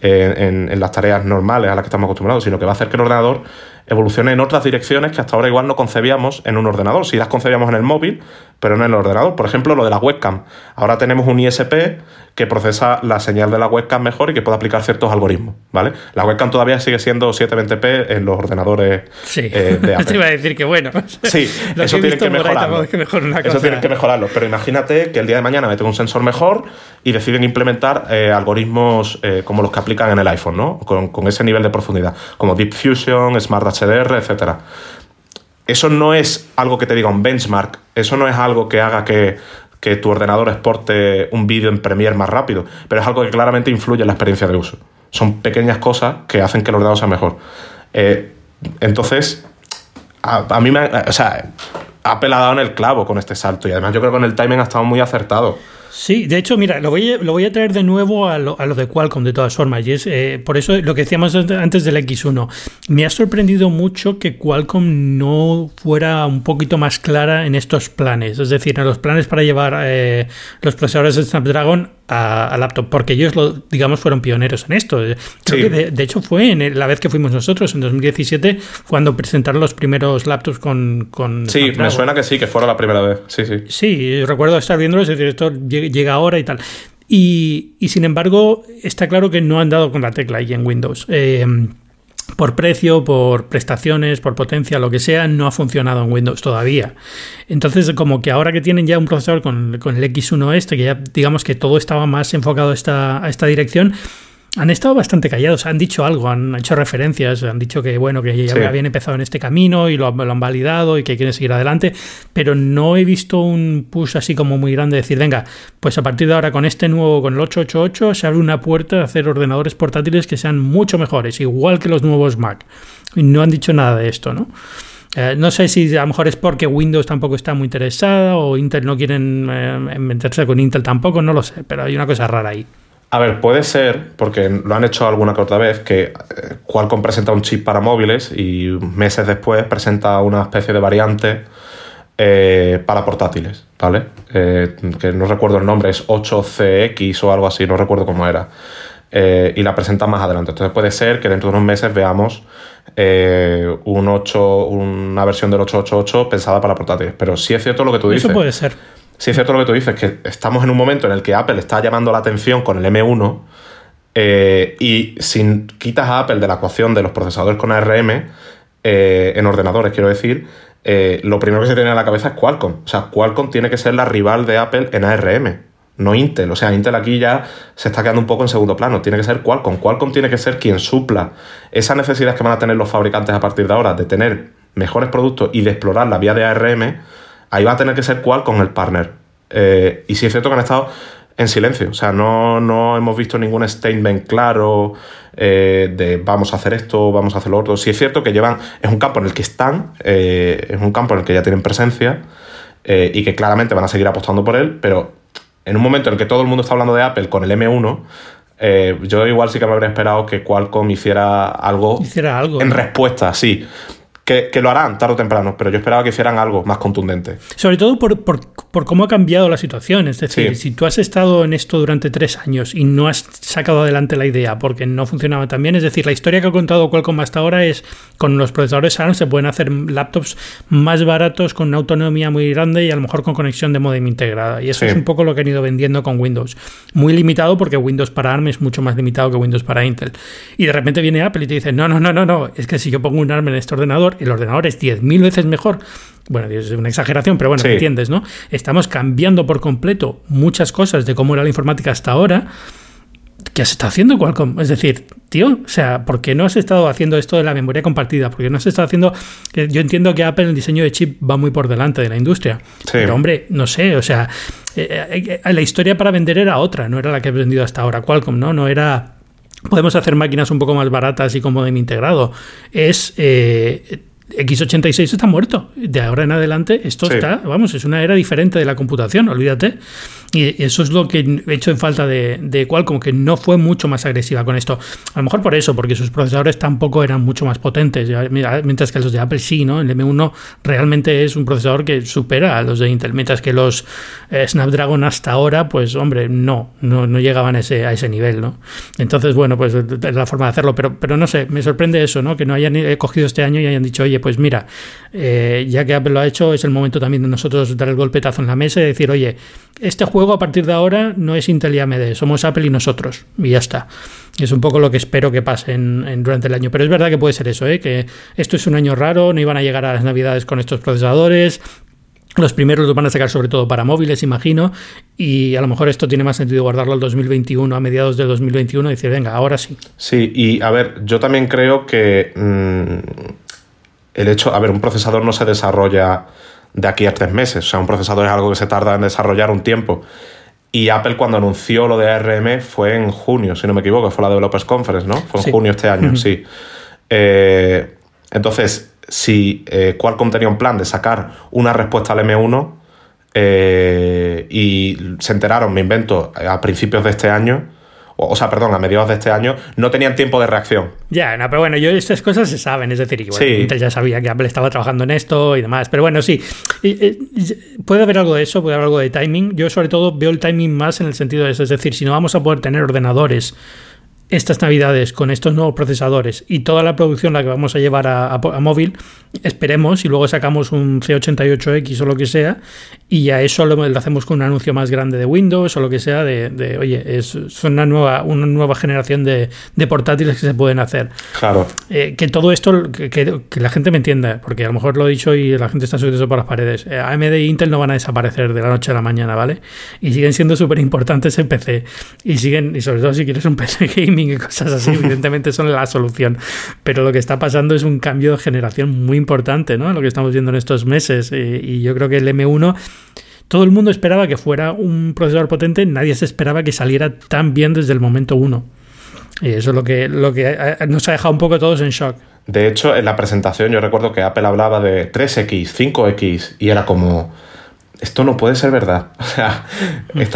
eh, en, en, las tareas normales a las que estamos acostumbrados, sino que va a hacer que el ordenador evolucione en otras direcciones que hasta ahora igual no concebíamos en un ordenador. Si las concebíamos en el móvil, pero no en el ordenador. Por ejemplo, lo de la webcam. Ahora tenemos un ISP que procesa la señal de la webcam mejor y que puede aplicar ciertos algoritmos, ¿vale? La webcam todavía sigue siendo 720p en los ordenadores sí. Eh, de Apple. Te iba a decir que bueno. Sí, eso tienen que mejorarlo. eso tienen que mejorarlo. Pero imagínate que el día de mañana meten un sensor mejor y deciden implementar eh, algoritmos eh, como los que aplican en el iPhone, ¿no? Con, ese nivel de profundidad, como Deep Fusion, Smart HDR, etcétera eso no es algo que te diga un benchmark, eso no es algo que haga que, tu ordenador exporte un vídeo en Premiere más rápido, pero es algo que claramente influye en la experiencia de uso. Son pequeñas cosas que hacen que el ordenador sea mejor. Eh, entonces, a, mí me, o sea, ha dado en el clavo con este salto y además yo creo que con el timing ha estado muy acertado. Sí, de hecho, mira, lo voy a, lo voy a traer de nuevo a lo, a lo de Qualcomm de todas formas. Y es eh, por eso lo que decíamos antes del X1. Me ha sorprendido mucho que Qualcomm no fuera un poquito más clara en estos planes. Es decir, en los planes para llevar eh, los procesadores de Snapdragon a, a, laptop, porque ellos, lo, digamos, fueron pioneros en esto. Creo Sí. que de, de, hecho fue en la vez que fuimos nosotros, en 2017, cuando presentaron los primeros laptops con... con sí, Snapdragon. me suena que sí, que fuera la primera vez. Sí, sí. Sí, recuerdo estar viéndolo, es decir, esto llega ahora y tal. Y, y, sin embargo, está claro que no han dado con la tecla ahí en Windows. Eh, por precio, por prestaciones, por potencia, lo que sea, no ha funcionado en Windows todavía. Entonces, como que ahora que tienen ya un procesador con, el X1 este, que ya digamos que todo estaba más enfocado esta, a esta dirección, han estado bastante callados, han dicho algo, han hecho referencias, han dicho que bueno, que ya sí. habían empezado en este camino y lo, lo, han validado y que quieren seguir adelante, pero no he visto un push así como muy grande de decir, venga, pues a partir de ahora con este nuevo, con el 888, se abre una puerta a hacer ordenadores portátiles que sean mucho mejores, igual que los nuevos Mac. Y no han dicho nada de esto, ¿no? Eh, no sé si a lo mejor es porque Windows tampoco está muy interesada o Intel no quieren eh, meterse con Intel tampoco, no lo sé, pero hay una cosa rara ahí. A ver, puede ser, porque lo han hecho alguna que otra vez, que eh, Qualcomm presenta un chip para móviles y meses después presenta una especie de variante eh, para portátiles, ¿vale? Eh, que no recuerdo el nombre, es 8CX o algo así, no recuerdo cómo era. Eh, y la presenta más adelante. Entonces puede ser que dentro de unos meses veamos un 8, una versión del 888 pensada para portátiles. Pero sí es cierto lo que tú dices. Eso puede ser. Sí es cierto lo que tú dices, que estamos en un momento en el que Apple está llamando la atención con el M1 eh, y si quitas a Apple de la ecuación de los procesadores con ARM, eh, en ordenadores quiero decir, eh, lo primero que se tiene en la cabeza es Qualcomm. O sea, Qualcomm tiene que ser la rival de Apple en ARM, no Intel. O sea, Intel aquí ya se está quedando un poco en segundo plano. Tiene que ser Qualcomm. Qualcomm tiene que ser quien supla esa necesidad que van a tener los fabricantes a partir de ahora de tener mejores productos y de explorar la vía de ARM ahí va a tener que ser Qualcomm el partner. Eh, y sí es cierto que han estado en silencio, o sea, no, no hemos visto ningún statement claro eh, de vamos a hacer esto, vamos a hacer lo otro. Sí es cierto que llevan, es un campo en el que están, eh, es un campo en el que ya tienen presencia y que claramente van a seguir apostando por él, pero en un momento en el que todo el mundo está hablando de Apple con el M1, eh, yo igual sí que me habría esperado que Qualcomm hiciera algo, hiciera algo en ¿no? respuesta, sí. Que, que, lo harán tarde o temprano, pero yo esperaba que hicieran algo más contundente. Sobre todo por, por, por cómo ha cambiado la situación. Es decir, sí. si tú has estado en esto durante tres años y no has sacado adelante la idea porque no funcionaba tan bien, es decir, la historia que ha contado Qualcomm hasta ahora es con los procesadores ARM se pueden hacer laptops más baratos con una autonomía muy grande y a lo mejor con conexión de modem integrada. Y eso sí. es un poco lo que han ido vendiendo con Windows. Muy limitado porque Windows para ARM es mucho más limitado que Windows para Intel. Y de repente viene Apple y te dice, no, no, no, no, no, es que si yo pongo un ARM en este ordenador, el ordenador es 10.000 veces mejor. Bueno, es una exageración, pero bueno, sí. entiendes, ¿no? Estamos cambiando por completo muchas cosas de cómo era la informática hasta ahora. ¿Qué has estado haciendo Qualcomm? Es decir, tío, o sea, ¿por qué no has estado haciendo esto de la memoria compartida? ¿Por qué no has estado haciendo.? Yo entiendo que Apple, el diseño de chip, va muy por delante de la industria. Sí. Pero, hombre, no sé, o sea, eh, eh, la historia para vender era otra, no era la que he vendido hasta ahora Qualcomm, ¿no? No era podemos hacer máquinas un poco más baratas y con modem integrado. Es eh, X86 está muerto. De ahora en adelante, esto sí. está, vamos, es una era diferente de la computación, olvídate. Y eso es lo que he hecho en falta de, de Qualcomm, que no fue mucho más agresiva con esto. A lo mejor por eso, porque sus procesadores tampoco eran mucho más potentes, mientras que los de Apple sí, ¿no? El M1 realmente es un procesador que supera a los de Intel, mientras que los eh, Snapdragon hasta ahora, pues hombre, no, no, no llegaban a ese, a ese nivel, ¿no? Entonces, bueno, pues es la forma de hacerlo, pero, pero no sé, me sorprende eso, ¿no? Que no hayan cogido este año y hayan dicho, oye, pues mira, eh, ya que Apple lo ha hecho, es el momento también de nosotros dar el golpetazo en la mesa y decir, oye, este juego a partir de ahora no es Intel y AMD, somos Apple y nosotros, y ya está. Es un poco lo que espero que pase en, durante el año. Pero es verdad que puede ser eso, ¿eh? que esto es un año raro, no iban a llegar a las navidades con estos procesadores. Los primeros los van a sacar sobre todo para móviles, imagino, y a lo mejor esto tiene más sentido guardarlo al 2021, a mediados del 2021, y decir, venga, ahora sí. Sí, y a ver, yo también creo que mmm, el hecho, a ver, un procesador no se desarrolla de aquí a tres meses, o sea, un procesador es algo que se tarda en desarrollar un tiempo. Y Apple cuando anunció lo de ARM fue en junio, si no me equivoco, fue la Developers Conference, ¿no? Fue en sí. junio este año, uh -huh. sí. Eh, entonces, si eh, Qualcomm tenía un plan de sacar una respuesta al M1 eh, y se enteraron, me invento, a principios de este año, o, sea, perdón, a mediados de este año, no tenían tiempo de reacción. Ya, no, pero bueno, yo estas cosas se saben, es decir, Intel ya sabía que Apple estaba trabajando en esto y demás, pero bueno, sí, puede haber algo de eso, puede haber algo de timing. Yo sobre todo veo el timing más en el sentido de eso, es decir, si no vamos a poder tener ordenadores estas navidades con estos nuevos procesadores y toda la producción la que vamos a llevar a, móvil, esperemos y luego sacamos un C88X o lo que sea y a eso lo, hacemos con un anuncio más grande de Windows o lo que sea de, oye, es, una nueva, una nueva generación de, portátiles que se pueden hacer. Claro. Eh, que todo esto, que, la gente me entienda, porque a lo mejor lo he dicho y la gente está subiendo eso por las paredes. Eh, AMD e Intel no van a desaparecer de la noche a la mañana, ¿vale? Y siguen siendo súper importantes en PC. Y siguen, y sobre todo si quieres un PC game y cosas así, evidentemente son la solución. Pero lo que está pasando es un cambio de generación muy importante, ¿no? Lo que estamos viendo en estos meses. Y, yo creo que el M1 todo el mundo esperaba que fuera un procesador potente, nadie se esperaba que saliera tan bien desde el momento uno. Y eso es lo que, lo que nos ha dejado un poco todos en shock. De hecho, en la presentación yo recuerdo que Apple hablaba de 3X, 5X, y era como, esto no puede ser verdad. O sea,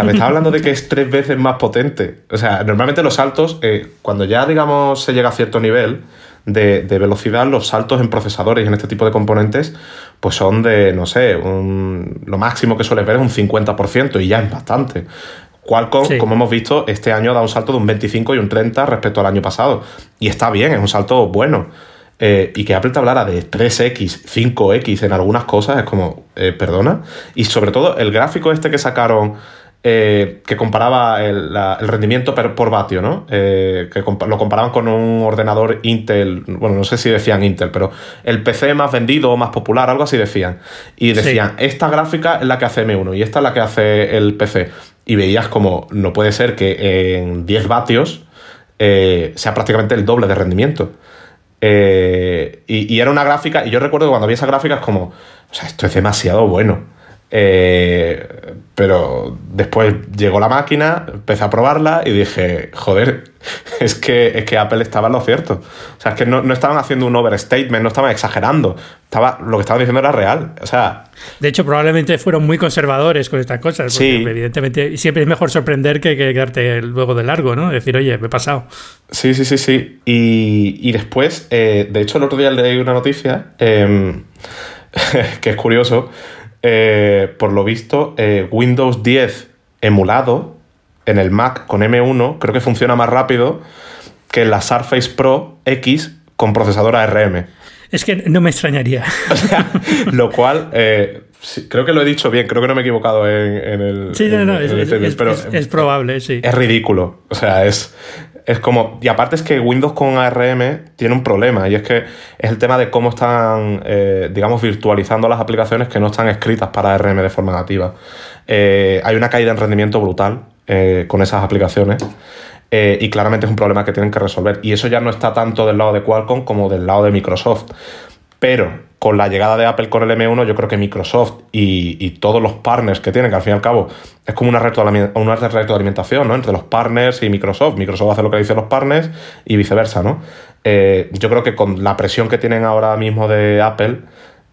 me está hablando de que es tres veces más potente. O sea, normalmente los saltos, eh, cuando ya, digamos, se llega a cierto nivel de, velocidad, los saltos en procesadores y en este tipo de componentes, pues son de, no sé, lo máximo que suele ver es un 50% y ya es bastante. Qualcomm, como hemos visto, este año da un salto de un 25 y un 30 respecto al año pasado. Y está bien, es un salto bueno. Eh, y que Apple te hablara de 3X, 5X en algunas cosas, es como, eh, perdona. Y sobre todo el gráfico este que sacaron, eh, que comparaba el, rendimiento por, vatio, ¿no? que lo comparaban con un ordenador Intel, bueno, no sé si decían Intel, pero el PC más vendido o más popular, algo así decían. Y decían, esta gráfica es la que hace M1 y esta es la que hace el PC. Y veías como no puede ser que en 10 vatios sea prácticamente el doble de rendimiento. Eh, y, era una gráfica, y yo recuerdo cuando vi esa gráfica es como, o sea, esto es demasiado bueno. Eh, pero después llegó la máquina, empecé a probarla y dije, joder, es que, es que Apple estaba en lo cierto. O sea, es que no, no, estaban haciendo un overstatement, no estaban exagerando. Estaba, lo que estaban diciendo era real. O sea. De hecho, probablemente fueron muy conservadores con estas cosas. Porque sí. evidentemente siempre es mejor sorprender que, que quedarte luego de largo, ¿no? Decir, oye, me he pasado. Sí, sí, sí, sí. Y, y después, eh, de hecho, el otro día leí una noticia em, que es curioso eh, por lo visto, eh, Windows 10 emulado en el Mac con M1 creo que funciona más rápido que la Surface Pro X con procesador ARM. Es que no me extrañaría. lo cual, eh, creo que lo he dicho bien, creo que no me he equivocado en, el. Sí, no, no, es, probable, sí. Es ridículo. O sea, es, es como. Y aparte es que Windows con ARM tiene un problema, y es que es el tema de cómo están, eh, digamos, virtualizando las aplicaciones que no están escritas para ARM de forma nativa. Eh, hay una caída en rendimiento brutal eh, con esas aplicaciones. y claramente es un problema que tienen que resolver. Y eso ya no está tanto del lado de Qualcomm como del lado de Microsoft. Pero con la llegada de Apple con el M1, yo creo que Microsoft y, todos los partners que tienen, que al fin y al cabo es como una retroalimentación ¿no? entre los partners y Microsoft. Microsoft hace lo que dicen los partners y viceversa. ¿no? Eh, yo creo que con la presión que tienen ahora mismo de Apple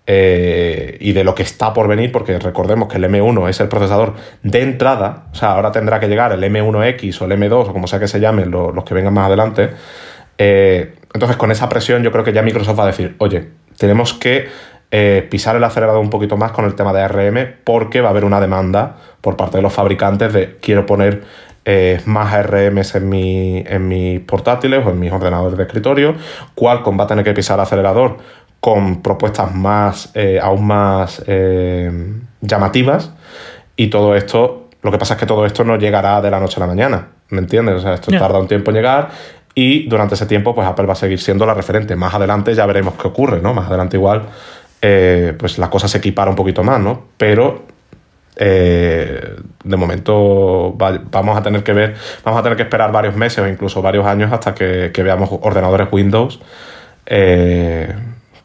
eh, y de lo que está por venir, porque recordemos que el M1 es el procesador de entrada, o sea, ahora tendrá que llegar el M1X o el M2 o como sea que se llamen los, que vengan más adelante. Eh, entonces, con esa presión, yo creo que ya Microsoft va a decir, oye, tenemos que eh, pisar el acelerador un poquito más con el tema de ARM porque va a haber una demanda por parte de los fabricantes de quiero poner eh, más ARMs en, mi, en mis portátiles o en mis ordenadores de escritorio. Qualcomm va a tener que pisar el acelerador con propuestas más, eh, aún más llamativas y todo esto, lo que pasa es que todo esto no llegará de la noche a la mañana, ¿me entiendes? O sea, esto tarda un tiempo en llegar y durante ese tiempo, pues Apple va a seguir siendo la referente. Más adelante ya veremos qué ocurre, ¿no? Más adelante igual, eh, pues la cosa se equipara un poquito más, ¿no? Pero eh, de momento vamos a tener que ver, vamos a tener que esperar varios meses o incluso varios años hasta que, veamos ordenadores Windows eh,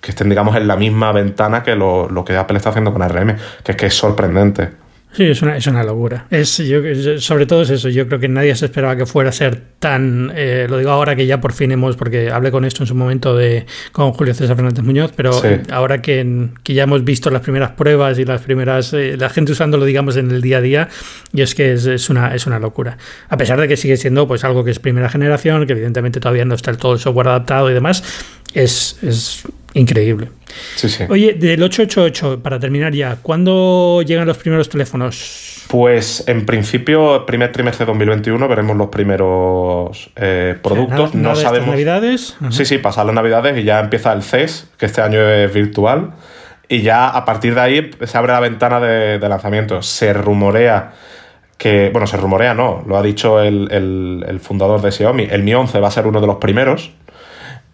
que estén, digamos, en la misma ventana que lo, lo, que Apple está haciendo con ARM, que es que es sorprendente. Sí, es una, es una locura. Es, yo, sobre todo es eso. Yo creo que nadie se esperaba que fuera a ser tan. Eh, lo digo ahora que ya por fin hemos. Porque hablé con esto en su momento de con Julio César Fernández Muñoz, pero ahora que, que, ya hemos visto las primeras pruebas y las primeras. Eh, la gente usándolo, digamos, en el día a día, y es que es, es, una, es una locura. A pesar de que sigue siendo pues algo que es primera generación, que evidentemente todavía no está todo el software adaptado y demás, es, es increíble. Oye, del 888, para terminar ya, ¿cuándo llegan los primeros teléfonos? Pues en principio, primer trimestre de 2021 veremos los primeros eh, productos. no sabemos. navidades? Sí, sí, pasan las navidades y ya empieza el CES, que este año es virtual. Y ya a partir de ahí se abre la ventana de, lanzamiento. Se rumorea que, bueno, se rumorea, no, lo ha dicho el, el fundador de Xiaomi. El Mi 11 va a ser uno de los primeros.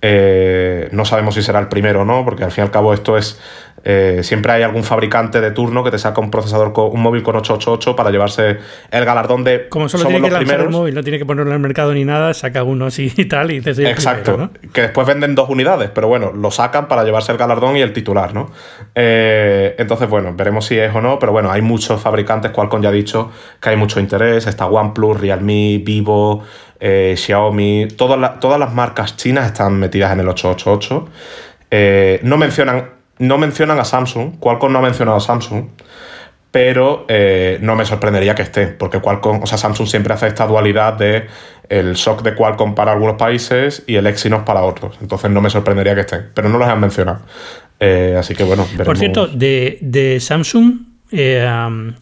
Eh, no sabemos si será el primero o no, porque al fin y al cabo esto es eh, siempre hay algún fabricante de turno que te saca un procesador, con, un móvil con 888 para llevarse el galardón de. Como solo tiene que lanzar el móvil, no tiene que ponerlo en el mercado ni nada, saca uno así y tal, y dices. Exacto. Que después venden dos unidades, pero bueno, lo sacan para llevarse el galardón y el titular, ¿no? Eh, entonces, bueno, veremos si es o no, pero bueno, hay muchos fabricantes, Qualcomm ya ha dicho que hay mucho interés. Está OnePlus, Realme, Vivo, eh, Xiaomi, todas, todas las marcas chinas están metidas en el 888. no mencionan no mencionan a Samsung, Qualcomm no ha mencionado a Samsung, pero eh, no me sorprendería que esté, porque Qualcomm, o sea, Samsung siempre hace esta dualidad de el shock de Qualcomm para algunos países y el Exynos para otros. Entonces no me sorprendería que estén, pero no los han mencionado. Eh, así que bueno. Por cierto, de, de Samsung, eh,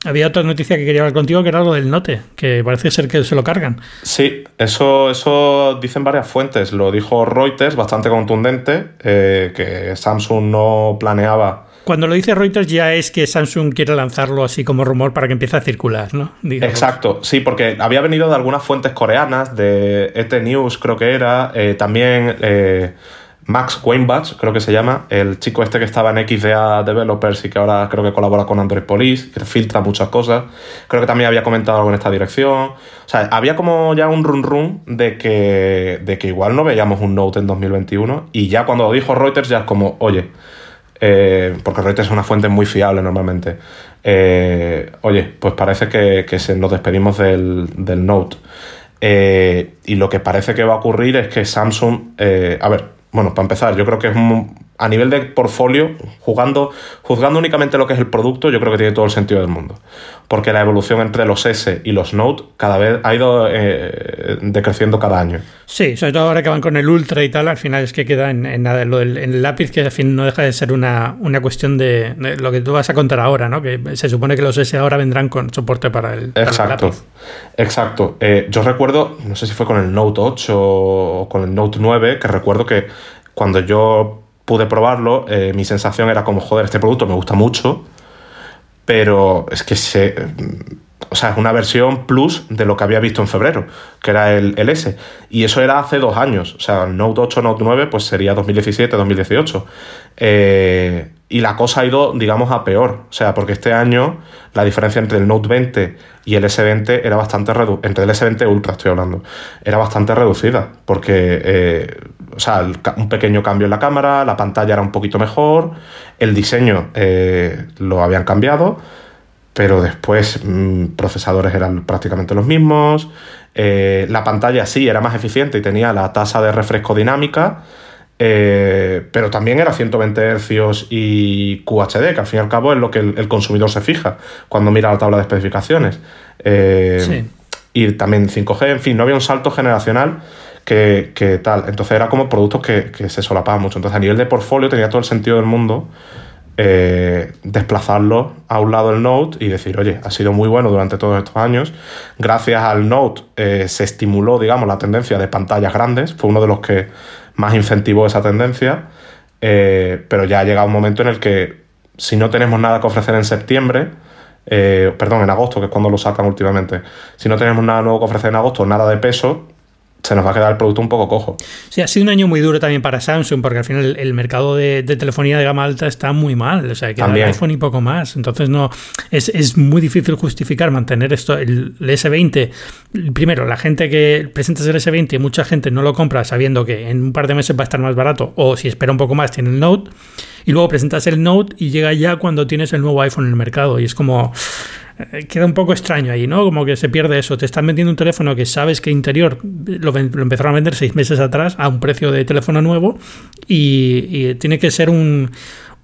había otra noticia que quería hablar contigo que era lo del Note, que parece ser que se lo cargan. Sí, eso, eso dicen varias fuentes. Lo dijo Reuters, bastante contundente, eh, que Samsung no planeaba. Cuando lo dice Reuters ya es que Samsung quiere lanzarlo así como rumor para que empiece a circular, ¿no? Exacto, sí, porque había venido de algunas fuentes coreanas, de ET News creo que era, eh, también Max Weinbach, creo que se llama, el chico este que estaba en XDA Developers y que ahora creo que colabora con Android Police, que filtra muchas cosas. Creo que también había comentado algo en esta dirección. O sea, había como ya un run run de que, de que igual no veíamos un Note en 2021 y ya cuando lo dijo Reuters ya es como, oye, eh, porque Reuters es una fuente muy fiable normalmente. Eh, oye, pues parece que, se, nos despedimos del, Note. Eh, y lo que parece que va a ocurrir es que Samsung, a ver, bueno, para empezar, yo creo que es a nivel de portfolio, jugando, juzgando únicamente lo que es el producto, yo creo que tiene todo el sentido del mundo. Porque la evolución entre los S y los Note cada vez ha ido eh, decreciendo cada año. Sí, sobre todo ahora que van con el Ultra y tal, al final es que queda en, nada. Lo del, en el lápiz, que al fin no deja de ser una, cuestión de, lo que tú vas a contar ahora, ¿no? Que se supone que los S ahora vendrán con soporte para el, exacto, Exacto. Eh, yo recuerdo, no sé si fue con el Note 8 o con el Note 9, que recuerdo que cuando yo pude probarlo, eh, mi sensación era como, joder, este producto me gusta mucho, pero es que se... O sea, es una versión plus de lo que había visto en febrero, que era el, S. Y eso era hace dos años. O sea, Note 8, Note 9, pues sería 2017, 2018. Eh, y la cosa ha ido, digamos, a peor. O sea, porque este año la diferencia entre el Note 20 y el S20 era bastante reducida. Entre el S20 Ultra estoy hablando. Era bastante reducida. Porque, eh, o sea, un pequeño cambio en la cámara, la pantalla era un poquito mejor, el diseño eh, lo habían cambiado, pero después mm, procesadores eran prácticamente los mismos. Eh, la pantalla sí era más eficiente y tenía la tasa de refresco dinámica eh, pero también era 120 Hz y QHD, que al fin y al cabo es lo que el, consumidor se fija cuando mira la tabla de especificaciones. Eh, y también 5G, en fin, no había un salto generacional que, tal. Entonces era como productos que, se solapaban mucho. Entonces a nivel de portfolio tenía todo el sentido del mundo eh, desplazarlo a un lado del Note y decir, oye, ha sido muy bueno durante todos estos años. Gracias al Note se estimuló, digamos, la tendencia de pantallas grandes. Fue uno de los que más incentivó esa tendencia, eh, pero ya ha llegado un momento en el que si no tenemos nada que ofrecer en septiembre, eh, perdón, en agosto, que es cuando lo sacan últimamente, si no tenemos nada nuevo que ofrecer en agosto, nada de peso, se nos va a quedar el producto un poco cojo. Sí, ha sido un año muy duro también para Samsung, porque al final el, mercado de, telefonía de gama alta está muy mal. O sea, que el iPhone y poco más. Entonces, no es, muy difícil justificar mantener esto. El, S20, primero, la gente que presentas el S20 y mucha gente no lo compra sabiendo que en un par de meses va a estar más barato, o si espera un poco más, tiene el Note. Y luego presentas el Note y llega ya cuando tienes el nuevo iPhone en el mercado. Y es como queda un poco extraño ahí, ¿no? Como que se pierde eso. Te están vendiendo un teléfono que sabes que interior lo, lo empezaron a vender seis meses atrás a un precio de teléfono nuevo y tiene que ser un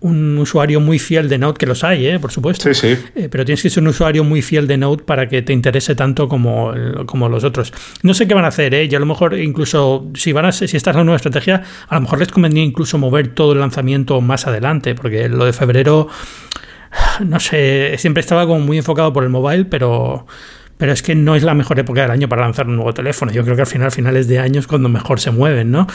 un usuario muy fiel de Note, que los hay, ¿eh? por supuesto. Sí, sí. Eh, pero tienes que ser un usuario muy fiel de Note para que te interese tanto como, como los otros. No sé qué van a hacer, ¿eh? Y a lo mejor incluso, si van a si esta es la nueva estrategia, a lo mejor les convendría incluso mover todo el lanzamiento más adelante, porque lo de febrero, no sé, siempre estaba como muy enfocado por el mobile, pero pero es que no es la mejor época del año para lanzar un nuevo teléfono. Yo creo que al final, finales de año es cuando mejor se mueven, ¿no?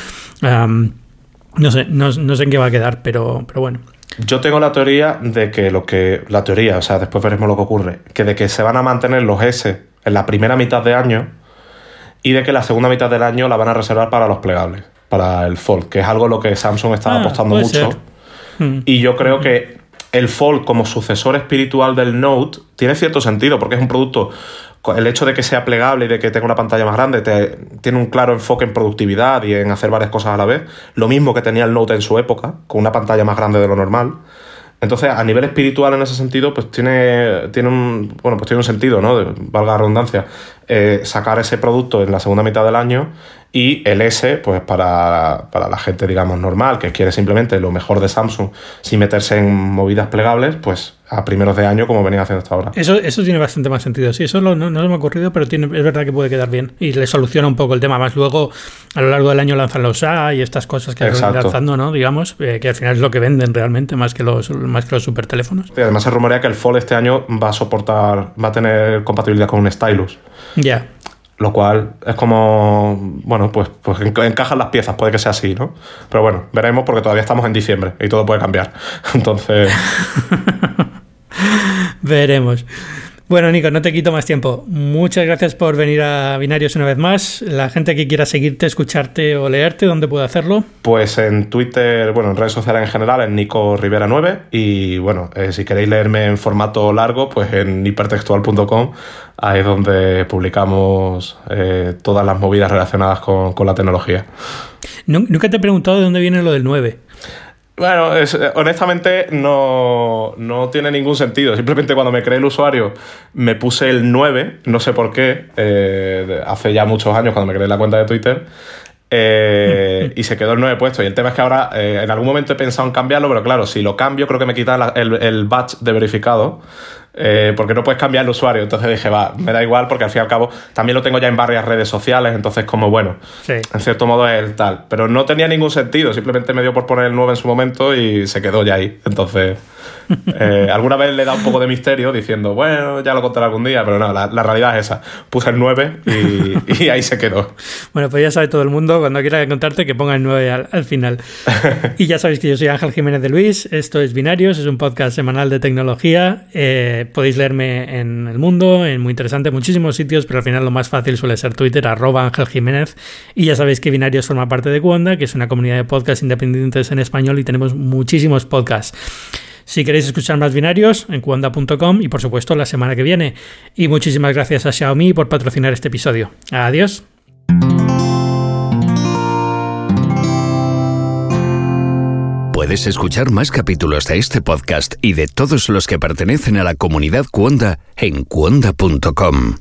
no sé, no, no, sé en qué va a quedar, pero, pero bueno. Yo tengo la teoría de que lo que. La teoría, o sea, después veremos lo que ocurre. Que de que se van a mantener los S en la primera mitad de año y de que la segunda mitad del año la van a reservar para los plegables, para el Fold, que es algo lo que Samsung está ah, apostando mucho. Hmm. Y yo creo que el Fold como sucesor espiritual del Note tiene cierto sentido, porque es un producto el hecho de que sea plegable y de que tenga una pantalla más grande tiene un claro enfoque en productividad y en hacer varias cosas a la vez. Lo mismo que tenía el Note en su época, con una pantalla más grande de lo normal. Entonces, a nivel espiritual en ese sentido, pues tiene, tiene un. Bueno, pues tiene un sentido, ¿no? valga la redundancia. Eh, sacar ese producto en la segunda mitad del año y el S, pues para, para, la gente, digamos, normal, que quiere simplemente lo mejor de Samsung sin meterse en movidas plegables, pues a primeros de año como venía haciendo hasta ahora. Eso, eso tiene bastante más sentido. Sí, eso no, no, se me ha ocurrido, pero tiene, es verdad que puede quedar bien. Y le soluciona un poco el tema. Más luego, a lo largo del año lanzan los A y estas cosas que están lanzando, ¿no? Digamos, eh, que al final es lo que venden realmente, más que los, más que los super teléfonos. Y además se rumorea que el Fold este año va a soportar, va a tener compatibilidad con un stylus. Ya. Lo cual es como, bueno, pues, pues encajan las piezas, puede que sea así, ¿no? Pero bueno, veremos porque todavía estamos en diciembre y todo puede cambiar. Entonces... veremos. Bueno, Nico, no te quito más tiempo. Muchas gracias por venir a Binarios una vez más. La gente que quiera seguirte, escucharte o leerte, ¿dónde puede hacerlo? Pues en Twitter, bueno, en redes sociales en general, en Nico Rivera 9. Y bueno, eh, si queréis leerme en formato largo, pues en hipertextual.com, ahí es donde publicamos eh, todas las movidas relacionadas con, con la tecnología. Nunca te he preguntado de dónde viene lo del 9. Bueno, honestamente no, tiene ningún sentido. Simplemente cuando me creé el usuario me puse el 9, no sé por qué, eh, hace ya muchos años cuando me creé la cuenta de Twitter. Eh, y se quedó el 9 puesto. Y el tema es que ahora eh, en algún momento he pensado en cambiarlo, pero claro, si lo cambio creo que me quita el, el batch de verificado. Eh, porque no puedes cambiar el usuario. Entonces dije, va, me da igual porque al fin y al cabo también lo tengo ya en varias redes sociales, entonces como bueno, en cierto modo es el tal. Pero no tenía ningún sentido, simplemente me dio por poner el 9 en su momento y se quedó ya ahí. Entonces, eh, alguna vez le da un poco de misterio diciendo, bueno, ya lo contaré algún día, pero no, la, realidad es esa. Puse el 9 y, ahí se quedó. Bueno, pues ya sabe todo el mundo, cuando quiera contarte, que ponga el 9 al, final. y ya sabéis que yo soy Ángel Jiménez de Luis, esto es Binarios, es un podcast semanal de tecnología. Eh, podéis leerme en El Mundo, en muy interesante, muchísimos sitios, pero al final lo más fácil suele ser Twitter, arroba Ángel Jiménez. Y ya sabéis que Binarios forma parte de Cuonda, que es una comunidad de podcasts independientes en español y tenemos muchísimos podcasts. Si queréis escuchar más binarios, en cuonda.com y por supuesto la semana que viene. Y muchísimas gracias a Xiaomi por patrocinar este episodio. Adiós. Puedes escuchar más capítulos de este podcast y de todos los que pertenecen a la comunidad Cuonda en cuonda.com.